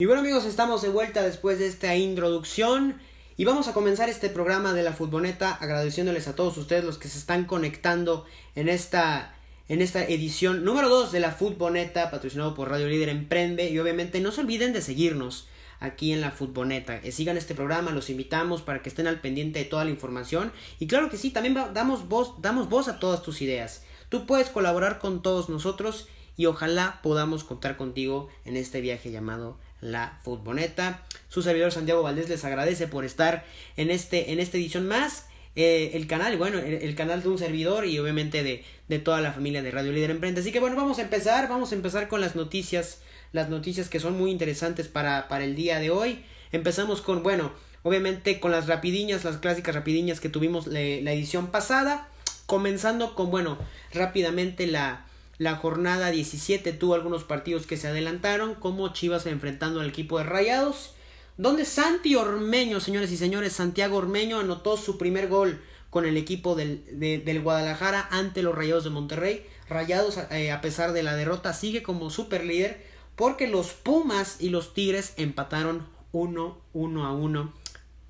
Y bueno amigos, estamos de vuelta después de esta introducción. Y vamos a comenzar este programa de la futboneta agradeciéndoles a todos ustedes los que se están conectando en esta, en esta edición número 2 de la futboneta patrocinado por Radio Líder Emprende. Y obviamente no se olviden de seguirnos aquí en la futboneta, que sigan este programa, los invitamos para que estén al pendiente de toda la información. Y claro que sí, también damos voz, damos voz a todas tus ideas. Tú puedes colaborar con todos nosotros y ojalá podamos contar contigo en este viaje llamado la futboneta. Su servidor Santiago Valdés les agradece por estar en, este, en esta edición más. Eh, el canal, bueno, el, canal de un servidor y obviamente de, de toda la familia de Radio Líder Emprende. Así que bueno, vamos a empezar, vamos a empezar con las noticias, las noticias que son muy interesantes para, para el día de hoy. Empezamos con, bueno, obviamente con las rapidiñas, las clásicas rapidiñas que tuvimos la edición pasada. Comenzando con, bueno, rápidamente la, la jornada 17 tuvo algunos partidos que se adelantaron, como Chivas enfrentando al equipo de Rayados, donde Santi Ormeño, señores y señores, Santiago Ormeño anotó su primer gol con el equipo del, del Guadalajara ante los Rayados de Monterrey. Rayados, eh, a pesar de la derrota, sigue como super líder porque los Pumas y los Tigres empataron 1 1 a 1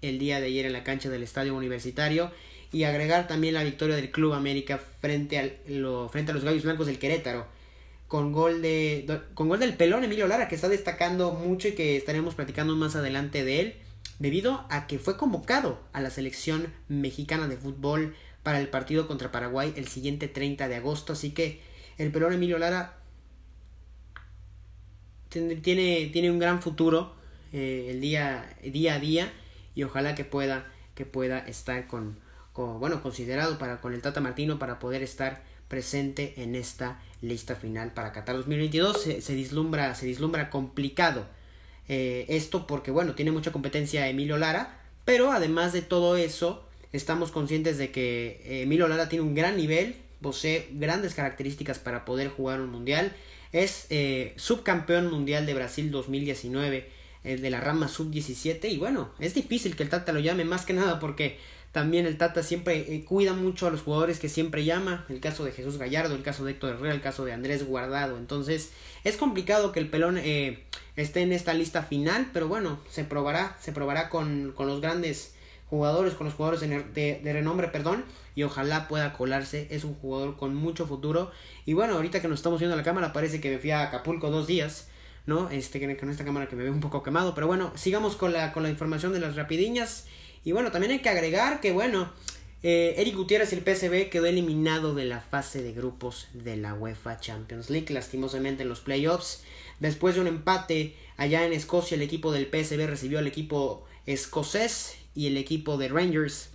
el día de ayer en la cancha del Estadio Universitario y agregar también la victoria del Club América frente, frente a los Gallos Blancos del Querétaro con gol de con gol del pelón Emilio Lara que está destacando mucho y que estaremos platicando más adelante de él debido a que fue convocado a la selección mexicana de fútbol para el partido contra Paraguay el siguiente 30 de agosto. Así que el pelón Emilio Lara tiene, tiene un gran futuro eh, el día, día a día y ojalá que pueda que pueda estar con, bueno, considerado para con el Tata Martino para poder estar presente en esta lista final para Qatar 2022 se, se vislumbra se vislumbra complicado eh, esto porque bueno tiene mucha competencia Emilio Lara pero además de todo eso estamos conscientes de que eh, Emilio Lara tiene un gran nivel posee grandes características para poder jugar un mundial es eh, subcampeón mundial de Brasil 2019 de la rama sub 17 y bueno es difícil que el Tata lo llame más que nada porque también el Tata siempre eh, cuida mucho a los jugadores que siempre llama. El caso de Jesús Gallardo, el caso de Héctor Herrera, el caso de Andrés Guardado. Entonces es complicado que el pelón eh, esté en esta lista final, pero bueno, se probará, se probará con, con los grandes jugadores, con los jugadores de, de, renombre, perdón, y ojalá pueda colarse. Es un jugador con mucho futuro. Y bueno, ahorita que nos estamos viendo a la cámara, parece que me fui a Acapulco dos días. ¿no? Este, con esta cámara que me ve un poco quemado, pero bueno, sigamos con la, con la información de las rapidiñas. Y bueno, también hay que agregar que, bueno, eh, Eric Gutiérrez y el PSV quedó eliminado de la fase de grupos de la UEFA Champions League, lastimosamente en los playoffs. Después de un empate allá en Escocia, el equipo del PSV recibió al equipo escocés y el equipo de Rangers.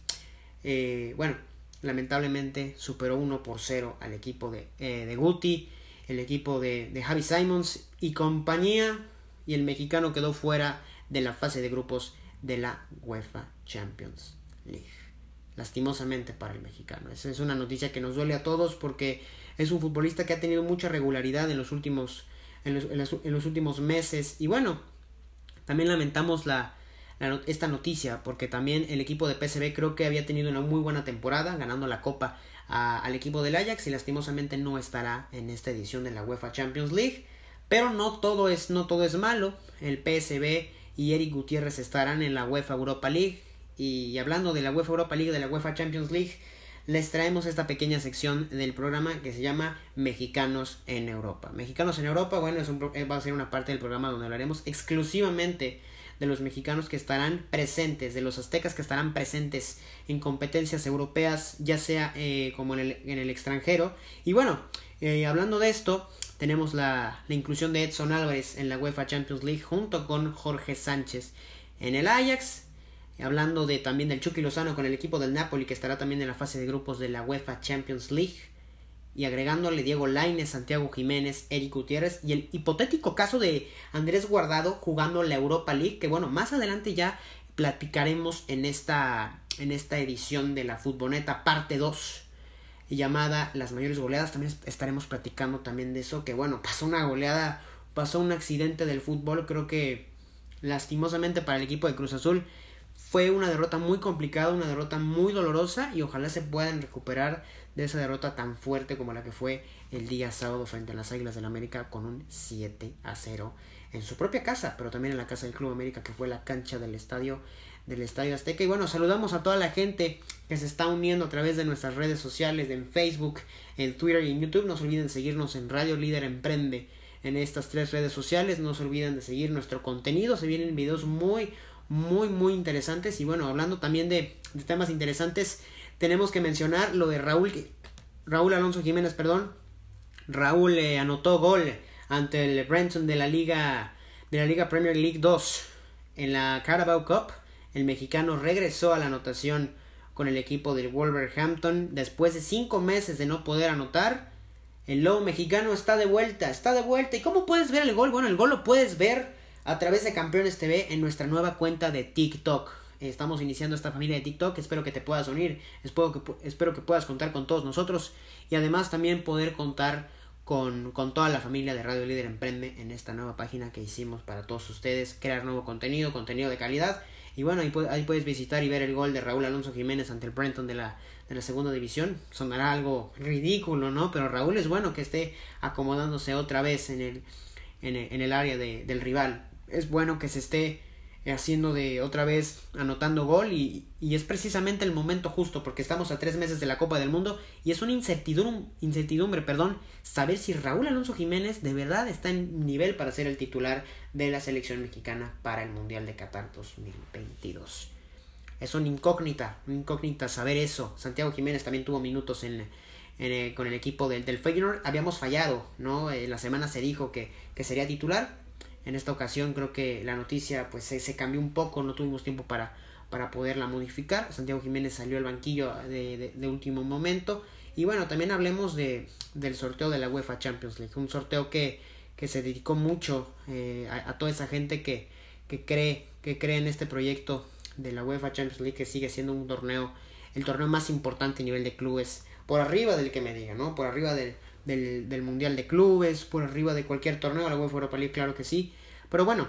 Eh, bueno, lamentablemente superó 1 por 0 al equipo de, eh, de Guti, el equipo de, de Javi Simons y compañía. Y el mexicano quedó fuera de la fase de grupos de la UEFA Champions League. Lastimosamente para el mexicano. Esa es una noticia que nos duele a todos porque es un futbolista que ha tenido mucha regularidad en los últimos, en los, últimos meses. Y bueno, también lamentamos la, esta noticia porque también el equipo de PSV creo que había tenido una muy buena temporada ganando la copa al equipo del Ajax y lastimosamente no estará en esta edición de la UEFA Champions League. Pero no todo es, no todo es malo. El PSV y Eric Gutiérrez estarán en la UEFA Europa League. Y hablando de la UEFA Europa League, de la UEFA Champions League, les traemos esta pequeña sección del programa que se llama Mexicanos en Europa. Mexicanos en Europa, bueno, es un, eh, va a ser una parte del programa donde hablaremos exclusivamente de los mexicanos que estarán presentes, de los aztecas que estarán presentes en competencias europeas, ya sea eh, como en el, en el, extranjero. Y bueno, eh, hablando de esto, tenemos la, la, inclusión de Edson Álvarez en la UEFA Champions League junto con Jorge Sánchez en el Ajax. Hablando de también del Chucky Lozano con el equipo del Napoli que estará también en la fase de grupos de la UEFA Champions League. Y agregándole Diego Lainez, Santiago Jiménez, Eric Gutiérrez y el hipotético caso de Andrés Guardado jugando la Europa League. Que bueno, más adelante ya platicaremos en esta, en esta edición de la Futboleta parte 2 llamada Las mayores goleadas. También estaremos platicando también de eso. Que bueno, pasó una goleada, pasó un accidente del fútbol. Creo que lastimosamente para el equipo de Cruz Azul fue una derrota muy complicada, una derrota muy dolorosa y ojalá se puedan recuperar de esa derrota tan fuerte como la que fue el día sábado frente a las Águilas del América con un 7 a 0 en su propia casa, pero también en la casa del Club América que fue la cancha del estadio del Estadio Azteca. Y bueno, saludamos a toda la gente que se está uniendo a través de nuestras redes sociales, en Facebook, en Twitter y en YouTube. No se olviden seguirnos en Radio Líder Emprende en estas tres redes sociales. No se olviden de seguir nuestro contenido. Se vienen videos muy, muy, muy interesantes. Y bueno, hablando también de, temas interesantes, tenemos que mencionar lo de Raúl, Raúl Alonso Jiménez, perdón. Raúl eh, anotó gol ante el Brenton de la Liga de la Liga Premier League 2 en la Carabao Cup el mexicano regresó a la anotación con el equipo del Wolverhampton después de cinco meses de no poder anotar. El lobo mexicano está de vuelta, está de vuelta. ¿Y cómo puedes ver el gol? Bueno, el gol lo puedes ver a través de Campeones TV en nuestra nueva cuenta de TikTok. Estamos iniciando esta familia de TikTok, espero que te puedas unir, espero que, espero que puedas contar con todos nosotros y además también poder contar con, con, toda la familia de Radio Líder Emprende en esta nueva página que hicimos para todos ustedes, crear nuevo contenido, contenido de calidad y bueno, ahí, ahí puedes visitar y ver el gol de Raúl Alonso Jiménez ante el Brenton de la, de la segunda división. Sonará algo ridículo, ¿no? Pero Raúl es bueno que esté acomodándose otra vez en el, en el, en el área de, del rival. Es bueno que se esté haciendo de otra vez anotando gol y, y, es precisamente el momento justo porque estamos a tres meses de la Copa del Mundo y es una incertidumbre, incertidumbre perdón, saber si Raúl Alonso Jiménez de verdad está en nivel para ser el titular de la selección mexicana para el Mundial de Qatar 2022. Es una incógnita, una incógnita saber eso. Santiago Jiménez también tuvo minutos en, eh, con el equipo del, del Feyenoord. Habíamos fallado, ¿no? En la semana se dijo que, que sería titular en esta ocasión creo que la noticia pues se, cambió un poco, no tuvimos tiempo para, para poderla modificar. Santiago Jiménez salió al banquillo de, de, último momento. Y bueno, también hablemos de, del sorteo de la UEFA Champions League. Un sorteo que, que se dedicó mucho eh, a, toda esa gente que, que, cree, que cree en este proyecto de la UEFA Champions League, que sigue siendo un torneo, el torneo más importante a nivel de clubes, por arriba del que me diga, ¿no? Por arriba del, del, del Mundial de Clubes, por arriba de cualquier torneo, la UEFA Europa League, claro que sí. Pero bueno,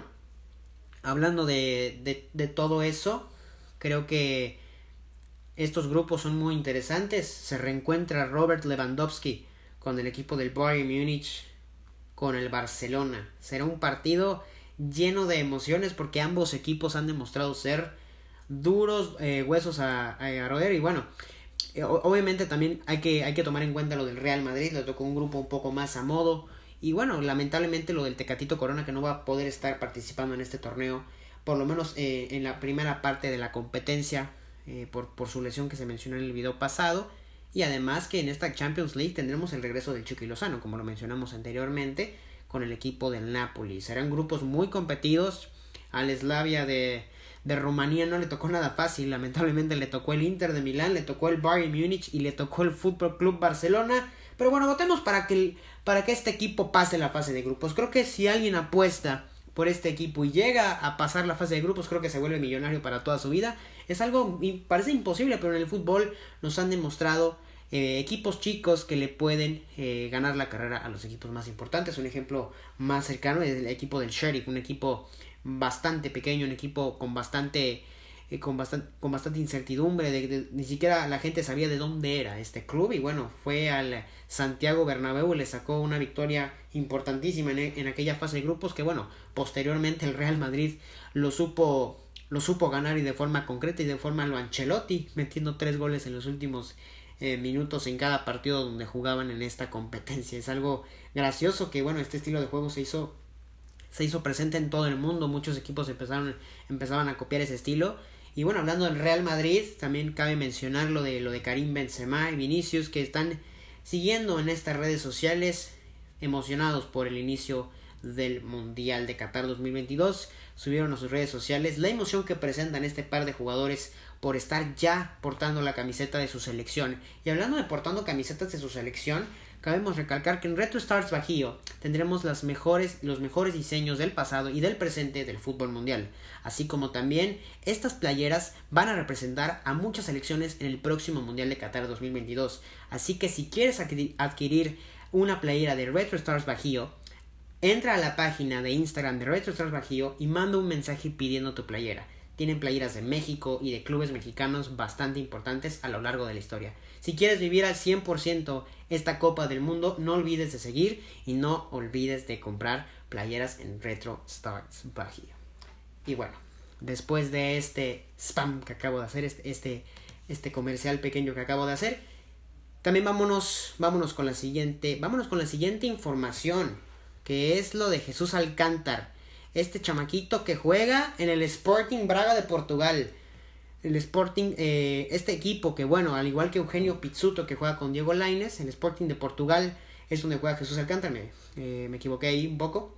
hablando de, de, de todo eso, creo que estos grupos son muy interesantes. Se reencuentra Robert Lewandowski con el equipo del Bayern Múnich con el Barcelona. Será un partido lleno de emociones porque ambos equipos han demostrado ser duros eh, huesos a, a, y bueno obviamente también hay que, hay que tomar en cuenta lo del Real Madrid, le tocó un grupo un poco más a modo. Y bueno, lamentablemente lo del Tecatito Corona que no va a poder estar participando en este torneo, por lo menos eh, en la primera parte de la competencia, eh, por, por su lesión que se mencionó en el video pasado. Y además que en esta Champions League tendremos el regreso del Chucky Lozano, como lo mencionamos anteriormente, con el equipo del Napoli. Serán grupos muy competidos. Al Slavia de, de Rumanía no le tocó nada fácil, lamentablemente le tocó el Inter de Milán, le tocó el Bayern Múnich y le tocó el Fútbol Club Barcelona. Pero bueno, votemos para que, para que este equipo pase la fase de grupos. Creo que si alguien apuesta por este equipo y llega a pasar la fase de grupos, creo que se vuelve millonario para toda su vida. Es algo, parece imposible, pero en el fútbol nos han demostrado eh, equipos chicos que le pueden eh, ganar la carrera a los equipos más importantes. Un ejemplo más cercano es el equipo del Sheriff, un equipo bastante pequeño, un equipo con bastante eh, con, bastante, incertidumbre, de, ni siquiera la gente sabía de dónde era este club y bueno, fue al Santiago Bernabéu, le sacó una victoria importantísima en, en, aquella fase de grupos que bueno, posteriormente el Real Madrid lo supo, lo supo ganar y de forma concreta y de forma lo Ancelotti, metiendo tres goles en los últimos eh, minutos en cada partido donde jugaban en esta competencia. Es algo gracioso que bueno, este estilo de juego se hizo se hizo presente en todo el mundo, muchos equipos empezaron, empezaban a copiar ese estilo. Y bueno, hablando del Real Madrid, también cabe mencionar lo de, lo de Karim Benzema y Vinicius, que están siguiendo en estas redes sociales, emocionados por el inicio del Mundial de Qatar 2022. Subieron a sus redes sociales la emoción que presentan este par de jugadores por estar ya portando la camiseta de su selección. Y hablando de portando camisetas de su selección, Cabemos recalcar que en Retro Stars Bajío tendremos las mejores, los mejores diseños del pasado y del presente del fútbol mundial, así como también estas playeras van a representar a muchas selecciones en el próximo Mundial de Qatar 2022. Así que si quieres adquirir una playera de Retro Stars Bajío, entra a la página de Instagram de Retro Stars Bajío y manda un mensaje pidiendo tu playera. Tienen playeras de México y de clubes mexicanos bastante importantes a lo largo de la historia. Si quieres vivir al 100% esta Copa del Mundo, no olvides de seguir y no olvides de comprar playeras en Retro Stars Bajío. Y bueno, después de este spam que acabo de hacer, este, este, este comercial pequeño que acabo de hacer, también vámonos, vámonos con la siguiente, vámonos con la siguiente información, que es lo de Jesús Alcántar, este chamaquito que juega en el Sporting Braga de Portugal. El Sporting, eh, este equipo que bueno, al igual que Eugenio Pizzuto que juega con Diego Laines, el Sporting de Portugal es donde juega Jesús Alcántar, me, eh, me equivoqué ahí un poco.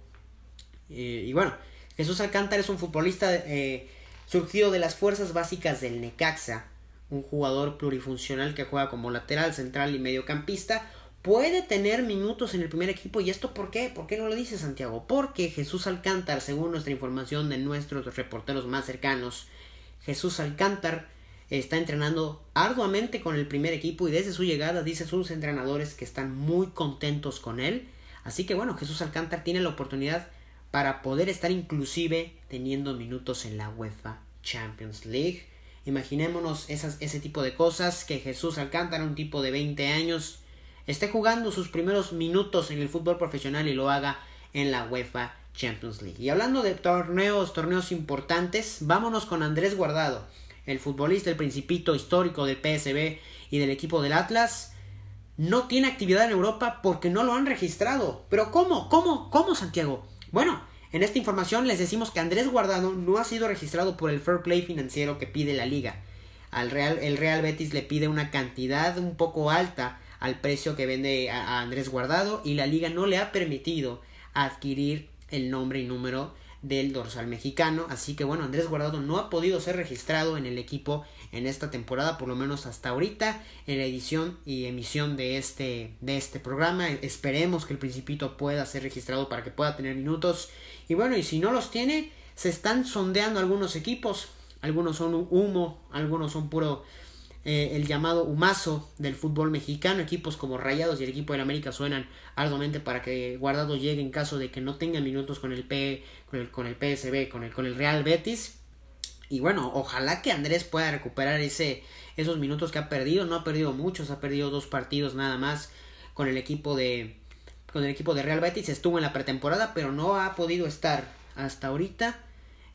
Eh, y bueno, Jesús Alcántar es un futbolista surgido de las fuerzas básicas del Necaxa, un jugador plurifuncional que juega como lateral, central y mediocampista, puede tener minutos en el primer equipo. ¿Y esto por qué? ¿Por qué no lo dice Santiago? Porque Jesús Alcántar, según nuestra información de nuestros reporteros más cercanos, Jesús Alcántar está entrenando arduamente con el primer equipo y desde su llegada dice sus entrenadores que están muy contentos con él. Así que bueno, Jesús Alcántar tiene la oportunidad para poder estar inclusive teniendo minutos en la UEFA Champions League. Imaginémonos esas, ese tipo de cosas, que Jesús Alcántara, un tipo de 20 años, esté jugando sus primeros minutos en el fútbol profesional y lo haga en la UEFA Champions League. Y hablando de torneos, torneos importantes, vámonos con Andrés Guardado, el futbolista, el principito histórico del PSB y del equipo del Atlas. No tiene actividad en Europa porque no lo han registrado. Pero ¿cómo? ¿Cómo? ¿Cómo, Santiago? Bueno, en esta información les decimos que Andrés Guardado no ha sido registrado por el fair play financiero que pide la liga. Al Real, el Real Betis le pide una cantidad un poco alta al precio que vende a, Andrés Guardado y la liga no le ha permitido adquirir el nombre y número del dorsal mexicano. Así que bueno, Andrés Guardado no ha podido ser registrado en el equipo en esta temporada, por lo menos hasta ahorita, en la edición y emisión de este, de este programa. Esperemos que el Principito pueda ser registrado para que pueda tener minutos. Y bueno, y si no los tiene, se están sondeando algunos equipos. Algunos son humo, algunos son puro eh, el llamado humazo del fútbol mexicano. Equipos como Rayados y el equipo del América suenan arduamente para que Guardado llegue en caso de que no tenga minutos con el, P, con el, con el PSB, con el, con el Real Betis. Y bueno, ojalá que Andrés pueda recuperar ese, esos minutos que ha perdido. No ha perdido muchos, ha perdido dos partidos nada más con el equipo de con el equipo de Real Betis. Estuvo en la pretemporada, pero no ha podido estar hasta ahorita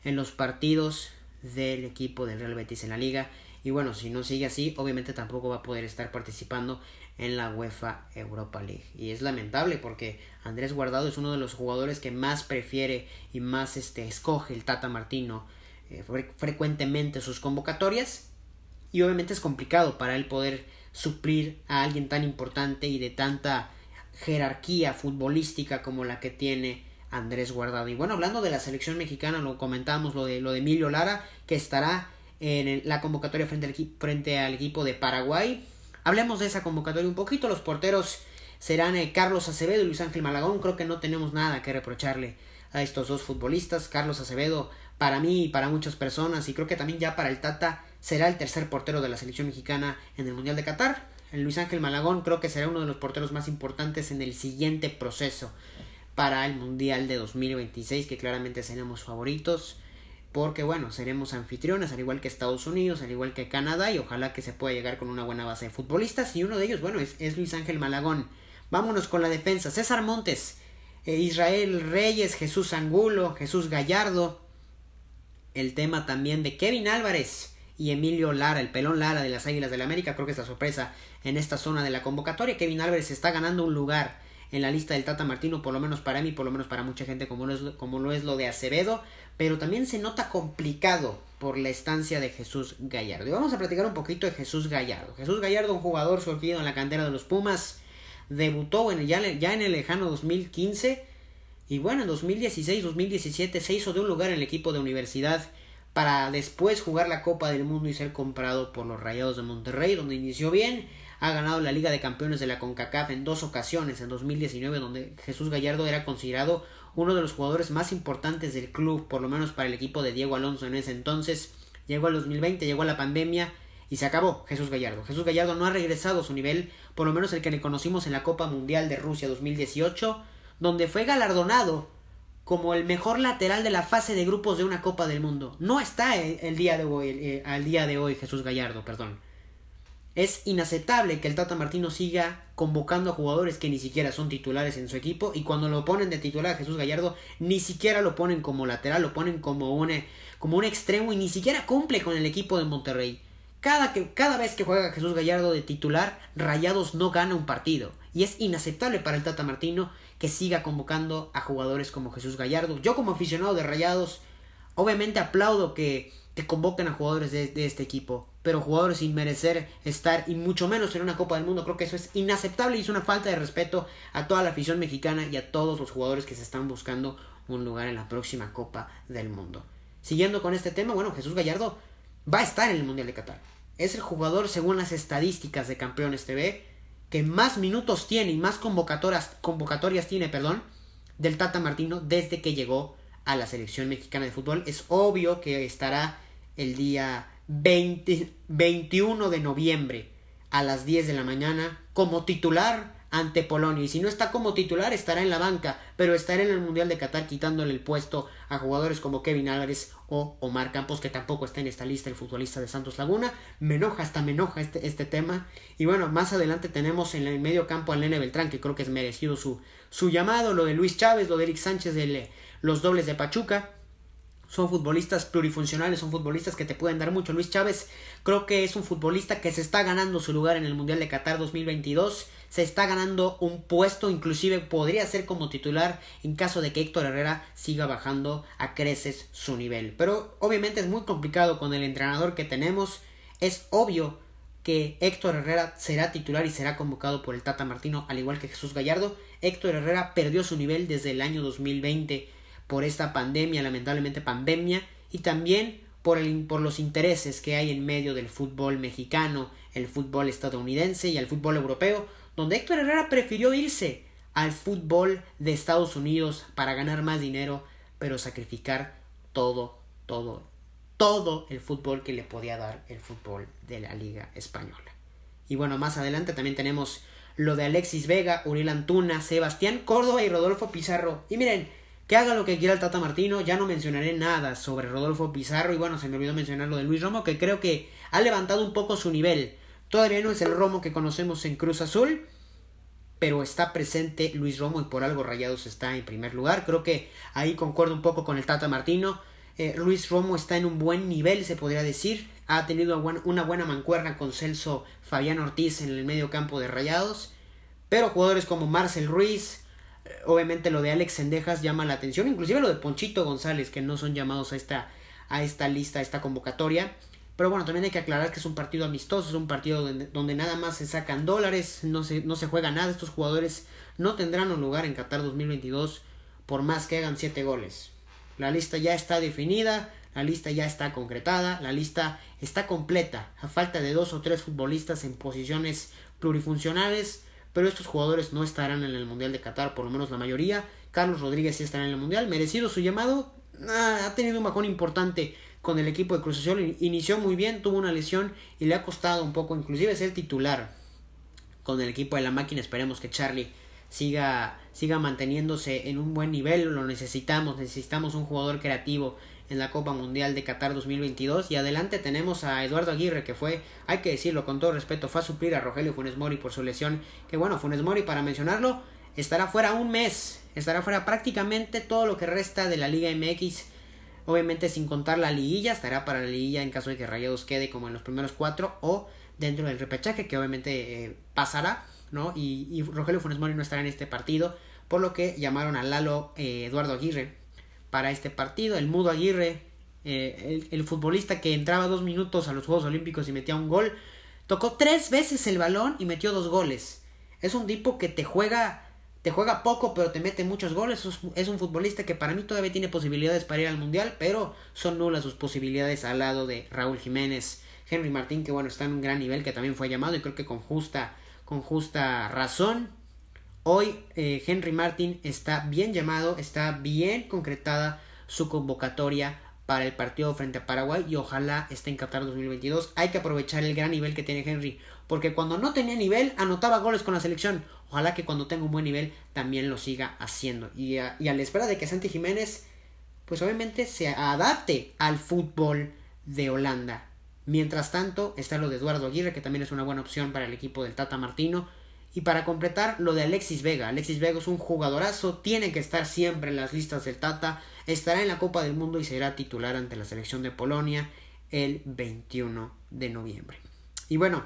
en los partidos del equipo del Real Betis en la liga. Y bueno, si no sigue así, obviamente tampoco va a poder estar participando en la UEFA Europa League. Y es lamentable porque Andrés Guardado es uno de los jugadores que más prefiere y más este, escoge el Tata Martino eh, frecuentemente sus convocatorias. Y obviamente es complicado para él poder suplir a alguien tan importante y de tanta jerarquía futbolística como la que tiene Andrés Guardado. Y bueno, hablando de la selección mexicana, lo comentamos lo de lo de Emilio Lara, que estará en la convocatoria frente al, frente al equipo de Paraguay. Hablemos de esa convocatoria un poquito. Los porteros serán eh, Carlos Acevedo y Luis Ángel Malagón. Creo que no tenemos nada que reprocharle a estos dos futbolistas. Carlos Acevedo, para mí y para muchas personas, y creo que también ya para el Tata, será el tercer portero de la selección mexicana en el Mundial de Qatar. El Luis Ángel Malagón creo que será uno de los porteros más importantes en el siguiente proceso para el Mundial de 2026, que claramente seremos favoritos porque bueno, seremos anfitriones al igual que Estados Unidos, al igual que Canadá y ojalá que se pueda llegar con una buena base de futbolistas y uno de ellos, bueno, es, Luis Ángel Malagón. Vámonos con la defensa, César Montes, eh, Israel Reyes, Jesús Angulo, Jesús Gallardo, el tema también de Kevin Álvarez y Emilio Lara, el pelón Lara de las Águilas del la América, creo que es la sorpresa en esta zona de la convocatoria, Kevin Álvarez está ganando un lugar en la lista del Tata Martino, por lo menos para mí, por lo menos para mucha gente, como lo es, como lo, es lo de Acevedo, pero también se nota complicado por la estancia de Jesús Gallardo. Y vamos a platicar un poquito de Jesús Gallardo. Jesús Gallardo, un jugador surgido en la cantera de los Pumas, debutó en, ya, ya en el lejano 2015 y bueno, en 2016-2017 se hizo de un lugar en el equipo de universidad para después jugar la Copa del Mundo y ser comprado por los Rayados de Monterrey, donde inició bien ha ganado la Liga de Campeones de la CONCACAF en dos ocasiones, en 2019, donde Jesús Gallardo era considerado uno de los jugadores más importantes del club, por lo menos para el equipo de Diego Alonso en ese entonces. Llegó al 2020, llegó a la pandemia y se acabó Jesús Gallardo. Jesús Gallardo no ha regresado a su nivel, por lo menos el que le conocimos en la Copa Mundial de Rusia 2018, donde fue galardonado como el mejor lateral de la fase de grupos de una Copa del Mundo. No está el, día de hoy, eh, al día de hoy Jesús Gallardo, perdón. Es inaceptable que el Tata Martino siga convocando a jugadores que ni siquiera son titulares en su equipo y cuando lo ponen de titular a Jesús Gallardo ni siquiera lo ponen como lateral, lo ponen como un, como un extremo y ni siquiera cumple con el equipo de Monterrey. Cada, que, cada vez que juega Jesús Gallardo de titular, Rayados no gana un partido. Y es inaceptable para el Tata Martino que siga convocando a jugadores como Jesús Gallardo. Yo como aficionado de Rayados, obviamente aplaudo que, que convoquen a jugadores de, de este equipo pero jugadores sin merecer estar y mucho menos en una Copa del Mundo. Creo que eso es inaceptable y es una falta de respeto a toda la afición mexicana y a todos los jugadores que se están buscando un lugar en la próxima Copa del Mundo. Siguiendo con este tema, bueno, Jesús Gallardo va a estar en el Mundial de Qatar. Es el jugador, según las estadísticas de Campeones TV, que más minutos tiene y más convocatorias, convocatorias tiene, perdón, del Tata Martino desde que llegó a la selección mexicana de fútbol. Es obvio que estará el día 20, 21 de noviembre a las 10 de la mañana como titular ante Polonia. Y si no está como titular, estará en la banca, pero estará en el Mundial de Qatar quitándole el puesto a jugadores como Kevin Álvarez o Omar Campos, que tampoco está en esta lista, el futbolista de Santos Laguna. Me enoja, hasta me enoja este, este tema. Y bueno, más adelante tenemos en el medio campo al Nene Beltrán, que creo que es merecido su, su llamado, lo de Luis Chávez, lo de Eric Sánchez de los dobles de Pachuca son futbolistas plurifuncionales, son futbolistas que te pueden dar mucho. Luis Chávez creo que es un futbolista que se está ganando su lugar en el Mundial de Qatar 2022, se está ganando un puesto, inclusive podría ser como titular en caso de que Héctor Herrera siga bajando a creces su nivel. Pero obviamente es muy complicado con el entrenador que tenemos, es obvio que Héctor Herrera será titular y será convocado por el Tata Martino, al igual que Jesús Gallardo. Héctor Herrera perdió su nivel desde el año 2020 por esta pandemia, lamentablemente pandemia, y también por, el, por los intereses que hay en medio del fútbol mexicano, el fútbol estadounidense y el fútbol europeo, donde Héctor Herrera prefirió irse al fútbol de Estados Unidos para ganar más dinero, pero sacrificar todo, todo, todo el fútbol que le podía dar el fútbol de la Liga Española. Y bueno, más adelante también tenemos lo de Alexis Vega, Uriel Antuna, Sebastián Córdoba y Rodolfo Pizarro. Y miren, que haga lo que quiera el Tata Martino, ya no mencionaré nada sobre Rodolfo Pizarro y bueno, se me olvidó mencionar lo de Luis Romo, que creo que ha levantado un poco su nivel. Todavía no es el Romo que conocemos en Cruz Azul, pero está presente Luis Romo y por algo Rayados está en primer lugar. Creo que ahí concuerdo un poco con el Tata Martino. Eh, Luis Romo está en un buen nivel, se podría decir. Ha tenido una buena mancuerna con Celso Fabián Ortiz en el medio campo de Rayados. Pero jugadores como Marcel Ruiz, obviamente lo de Alex Sendejas llama la atención, inclusive lo de Ponchito González, que no son llamados a esta, a esta lista, a esta convocatoria. Pero bueno, también hay que aclarar que es un partido amistoso, es un partido donde, nada más se sacan dólares, no se, no se juega nada. Estos jugadores no tendrán un lugar en Qatar 2022 por más que hagan 7 goles. La lista ya está definida, la lista ya está concretada, la lista está completa, a falta de dos o tres futbolistas en posiciones plurifuncionales pero estos jugadores no estarán en el Mundial de Qatar, por lo menos la mayoría. Carlos Rodríguez sí estará en el Mundial, merecido su llamado, ah, ha tenido un bajón importante con el equipo de Cruz Azul, inició muy bien, tuvo una lesión y le ha costado un poco, inclusive ser titular con el equipo de la máquina, esperemos que Charlie siga, siga manteniéndose en un buen nivel, lo necesitamos, necesitamos un jugador creativo en la Copa Mundial de Qatar 2022. Y adelante tenemos a Eduardo Aguirre, que fue, hay que decirlo con todo respeto, fue a suplir a Rogelio Funes Mori por su lesión. Que bueno, Funes Mori, para mencionarlo, estará fuera un mes, estará fuera prácticamente todo lo que resta de la Liga MX. Obviamente sin contar la liguilla, estará para la liguilla en caso de que Rayados quede como en los primeros cuatro o dentro del repechaje que obviamente eh, pasará, ¿no? Y, Rogelio Funes Mori no estará en este partido, por lo que llamaron a Lalo eh, Eduardo Aguirre para este partido. El Mudo Aguirre, eh, el, futbolista que entraba dos minutos a los Juegos Olímpicos y metía un gol, tocó tres veces el balón y metió dos goles. Es un tipo que te juega, te juega poco pero te mete muchos goles. Es un futbolista que para mí todavía tiene posibilidades para ir al Mundial, pero son nulas sus posibilidades al lado de Raúl Jiménez, Henry Martín, que bueno, está en un gran nivel, que también fue llamado y creo que con justa, con justa razón. Hoy eh, Henry Martin está bien llamado, está bien concretada su convocatoria para el partido frente a Paraguay y ojalá esté en Qatar 2022. Hay que aprovechar el gran nivel que tiene Henry, porque cuando no tenía nivel anotaba goles con la selección. Ojalá que cuando tenga un buen nivel también lo siga haciendo. Y a, y a la espera de que Santi Jiménez, pues obviamente se adapte al fútbol de Holanda. Mientras tanto, está lo de Eduardo Aguirre, que también es una buena opción para el equipo del Tata Martino. Y para completar, lo de Alexis Vega. Alexis Vega es un jugadorazo, tiene que estar siempre en las listas del Tata, estará en la Copa del Mundo y será titular ante la selección de Polonia el 21 de noviembre. Y bueno,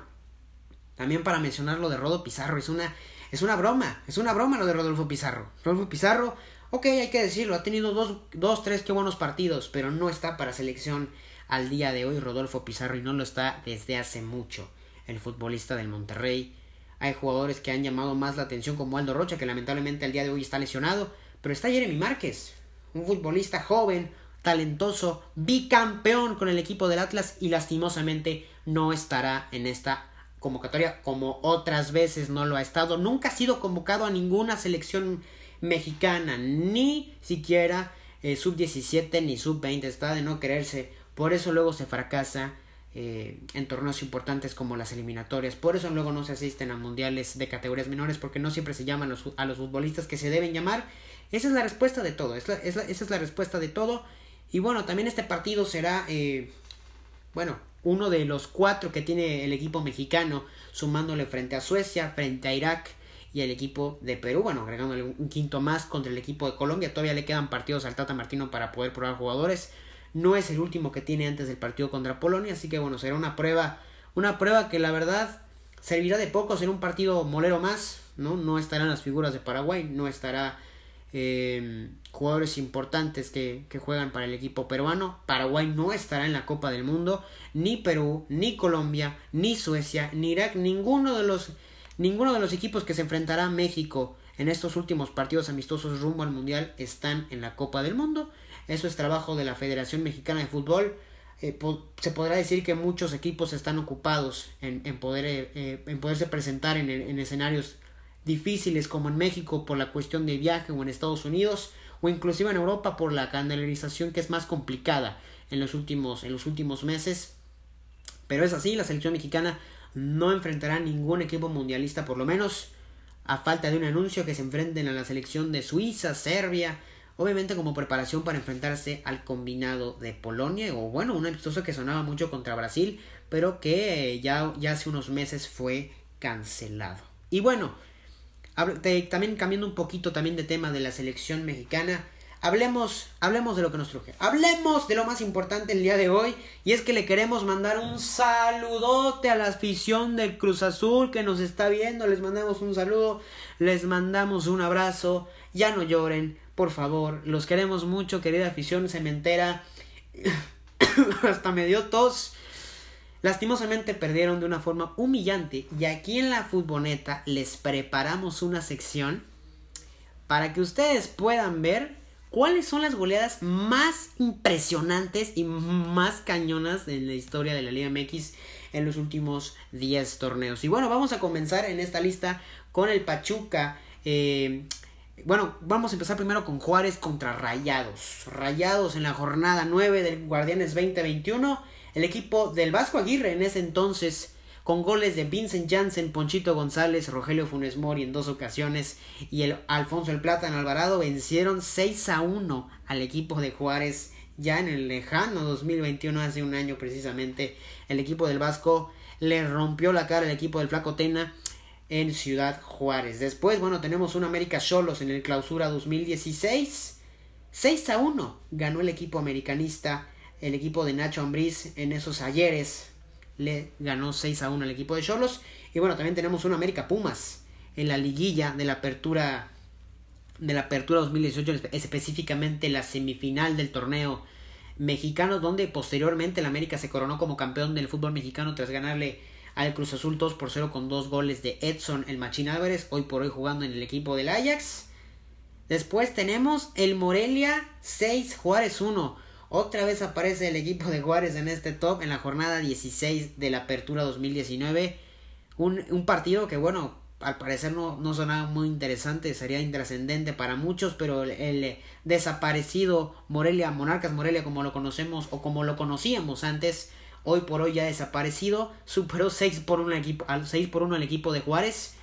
también para mencionar lo de Rodo Pizarro, es una, es una broma, es una broma lo de Rodolfo Pizarro. Rodolfo Pizarro, ok, hay que decirlo, ha tenido dos, dos tres, qué buenos partidos, pero no está para selección al día de hoy Rodolfo Pizarro y no lo está desde hace mucho. El futbolista del Monterrey hay jugadores que han llamado más la atención como Aldo Rocha, que lamentablemente al día de hoy está lesionado. Pero está Jeremy Márquez, un futbolista joven, talentoso, bicampeón con el equipo del Atlas y lastimosamente no estará en esta convocatoria como otras veces no lo ha estado. Nunca ha sido convocado a ninguna selección mexicana, ni siquiera eh, sub 17 ni sub 20. Está de no quererse. Por eso luego se fracasa eh, en torneos importantes como las eliminatorias. Por eso luego no se asisten a mundiales de categorías menores porque no siempre se llaman a los futbolistas que se deben llamar. Esa es la respuesta de todo. esa es la respuesta de todo. Y bueno, también este partido será, eh, bueno, uno de los cuatro que tiene el equipo mexicano, sumándole frente a Suecia, frente a Irak y el equipo de Perú, bueno, agregándole un quinto más contra el equipo de Colombia. Todavía le quedan partidos al Tata Martino para poder probar jugadores. No es el último que tiene antes del partido contra Polonia, así que bueno, será una prueba, una prueba que la verdad servirá de poco, será un partido molero más, ¿no? No estarán las figuras de Paraguay, no estará eh, jugadores importantes que, que, juegan para el equipo peruano. Paraguay no estará en la Copa del Mundo, ni Perú, ni Colombia, ni Suecia, ni Irak, ninguno de los, ninguno de los equipos que se enfrentará a México en estos últimos partidos amistosos rumbo al Mundial están en la Copa del Mundo. Eso es trabajo de la Federación Mexicana de Fútbol. Eh, se podrá decir que muchos equipos están ocupados en, en poder, eh, eh, en poderse presentar en, en, escenarios difíciles como en México por la cuestión de viaje o en Estados Unidos o inclusive en Europa por la canalización que es más complicada en los últimos, en los últimos meses. Pero es así, la selección mexicana no enfrentará ningún equipo mundialista por lo menos a falta de un anuncio que se enfrenten a la selección de Suiza, Serbia, obviamente como preparación para enfrentarse al combinado de Polonia, o bueno, un amistoso que sonaba mucho contra Brasil, pero que eh, ya, ya hace unos meses fue cancelado. Y bueno, también cambiando un poquito también de tema de la selección mexicana, hablemos, hablemos de lo que nos truje. Hablemos de lo más importante el día de hoy. Y es que le queremos mandar un saludote a la afición del Cruz Azul que nos está viendo. Les mandamos un saludo. Les mandamos un abrazo. Ya no lloren por favor, los queremos mucho, querida afición cementera. Hasta me dio tos. Lastimosamente perdieron de una forma humillante y aquí en la futboneta les preparamos una sección para que ustedes puedan ver cuáles son las goleadas más impresionantes y más cañonas en la historia de la Liga MX en los últimos 10 torneos. Y bueno, vamos a comenzar en esta lista con el Pachuca. Eh, bueno, vamos a empezar primero con Juárez contra Rayados. Rayados en la jornada 9 del Guardianes 2021. El equipo del Vasco Aguirre en ese entonces, con goles de Vincent Janssen, Ponchito González, Rogelio Funes Mori en dos ocasiones y el Alfonso El Plata en Alvarado, vencieron 6 a 1 al equipo de Juárez ya en el lejano 2021, hace un año precisamente. El equipo del Vasco le rompió la cara al equipo del Flaco Tena en Ciudad Juárez. Después, bueno, tenemos un América Cholos en el clausura 2016. 6 a 1 ganó el equipo americanista, el equipo de Nacho Ambriz en esos ayeres. Le ganó 6 a 1 al equipo de Cholos. Y bueno, también tenemos un América Pumas en la liguilla de la apertura de la apertura 2018, específicamente la semifinal del torneo mexicano, donde posteriormente el América se coronó como campeón del fútbol mexicano tras ganarle al Cruz Azul 2 por 0 con dos goles de Edson el Machín Álvarez, hoy por hoy jugando en el equipo del Ajax. Después tenemos el Morelia 6 Juárez 1. Otra vez aparece el equipo de Juárez en este top en la jornada 16 de la Apertura 2019. Un, un partido que, bueno, al parecer no, no sonaba muy interesante, sería intrascendente para muchos, pero el, desaparecido Morelia, Monarcas Morelia como lo conocemos o como lo conocíamos antes, hoy por hoy ya desaparecido, superó 6 por 1 al equipo, al 6 por 1 al equipo de Juárez.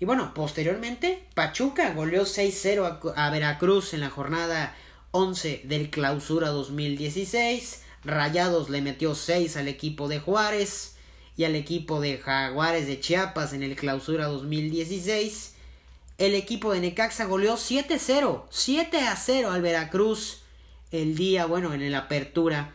Y bueno, posteriormente Pachuca goleó 6-0 a, a Veracruz en la jornada 11 del Clausura 2016. Rayados le metió 6 al equipo de Juárez y al equipo de Jaguares de Chiapas en el Clausura 2016. El equipo de Necaxa goleó 7-0, 7-0 al Veracruz el día, bueno, en la apertura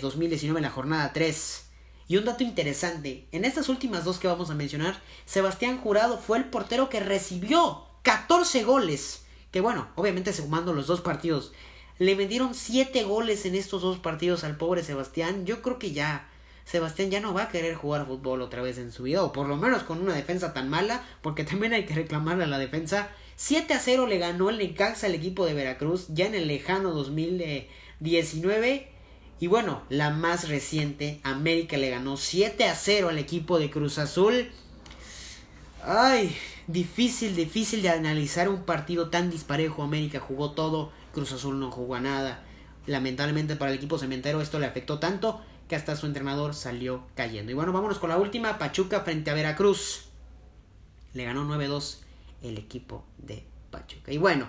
2019, en la jornada 3. Y un dato interesante, en estas últimas dos que vamos a mencionar, Sebastián Jurado fue el portero que recibió 14 goles. Que bueno, obviamente sumando los dos partidos. Le vendieron 7 goles en estos dos partidos al pobre Sebastián. Yo creo que ya Sebastián ya no va a querer jugar fútbol otra vez en su vida, o por lo menos con una defensa tan mala, porque también hay que reclamarle a la defensa. 7 a 0 le ganó el Necaxa al equipo de Veracruz ya en el lejano 2019. Y bueno, la más reciente, América le ganó 7 a 0 al equipo de Cruz Azul. Ay, difícil, difícil de analizar un partido tan disparejo. América jugó todo, Cruz Azul no jugó a nada. Lamentablemente para el equipo cementero esto le afectó tanto que hasta su entrenador salió cayendo. Y bueno, vámonos con la última, Pachuca frente a Veracruz. Le ganó 9-2 el equipo de Pachuca. Y bueno,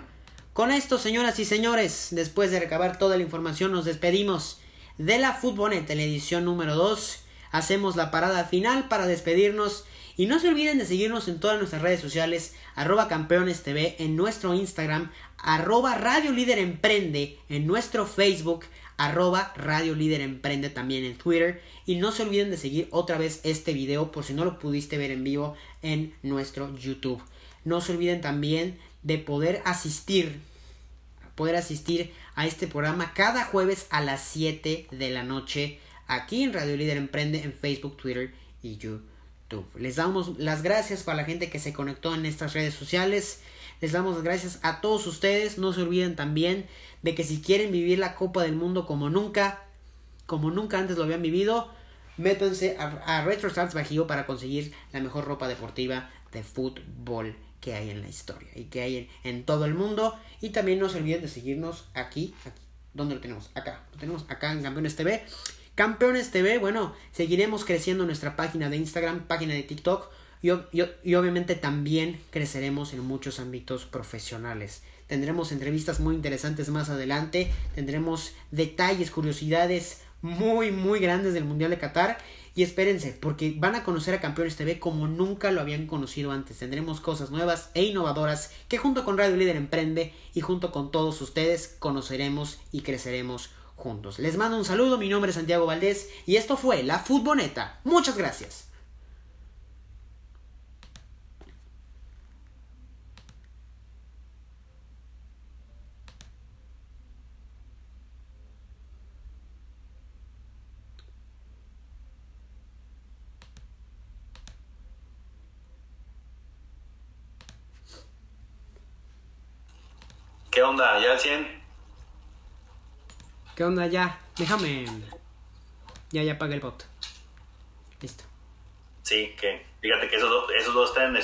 con esto, señoras y señores, después de recabar toda la información, nos despedimos de la Fútboleta en la edición número 2. Hacemos la parada final para despedirnos. Y no se olviden de seguirnos en todas nuestras redes sociales, arroba campeones TV, en nuestro Instagram, arroba Radio Líder Emprende, en nuestro Facebook, arroba Radio Líder Emprende también en Twitter. Y no se olviden de seguir otra vez este video por si no lo pudiste ver en vivo en nuestro YouTube. No se olviden también de poder asistir, poder asistir a este programa cada jueves a las 7 de la noche aquí en Radio Líder Emprende en Facebook, Twitter y YouTube. Les damos las gracias para la gente que se conectó en estas redes sociales. Les damos las gracias a todos ustedes. No se olviden también de que si quieren vivir la Copa del Mundo como nunca, como nunca antes lo habían vivido, métanse a, Retro Stars Bajío para conseguir la mejor ropa deportiva de fútbol que hay en la historia y que hay en, todo el mundo. Y también no se olviden de seguirnos aquí, aquí. ¿Dónde lo tenemos? Acá. Lo tenemos acá en Campeones TV. Campeones TV, bueno, seguiremos creciendo nuestra página de Instagram, página de TikTok y, y, obviamente también creceremos en muchos ámbitos profesionales. Tendremos entrevistas muy interesantes más adelante, tendremos detalles, curiosidades muy, muy grandes del Mundial de Qatar. Y espérense, porque van a conocer a Campeones TV como nunca lo habían conocido antes. Tendremos cosas nuevas e innovadoras que junto con Radio Líder Emprende y junto con todos ustedes conoceremos y creceremos juntos. Les mando un saludo, mi nombre es Santiago Valdés y esto fue La Futboneta. Muchas gracias. ¿Qué onda? ¿Ya al 100? ¿Qué onda? Ya, déjame. Ya, ya apagué el bot. Listo. Sí, que fíjate que esos dos, esos dos están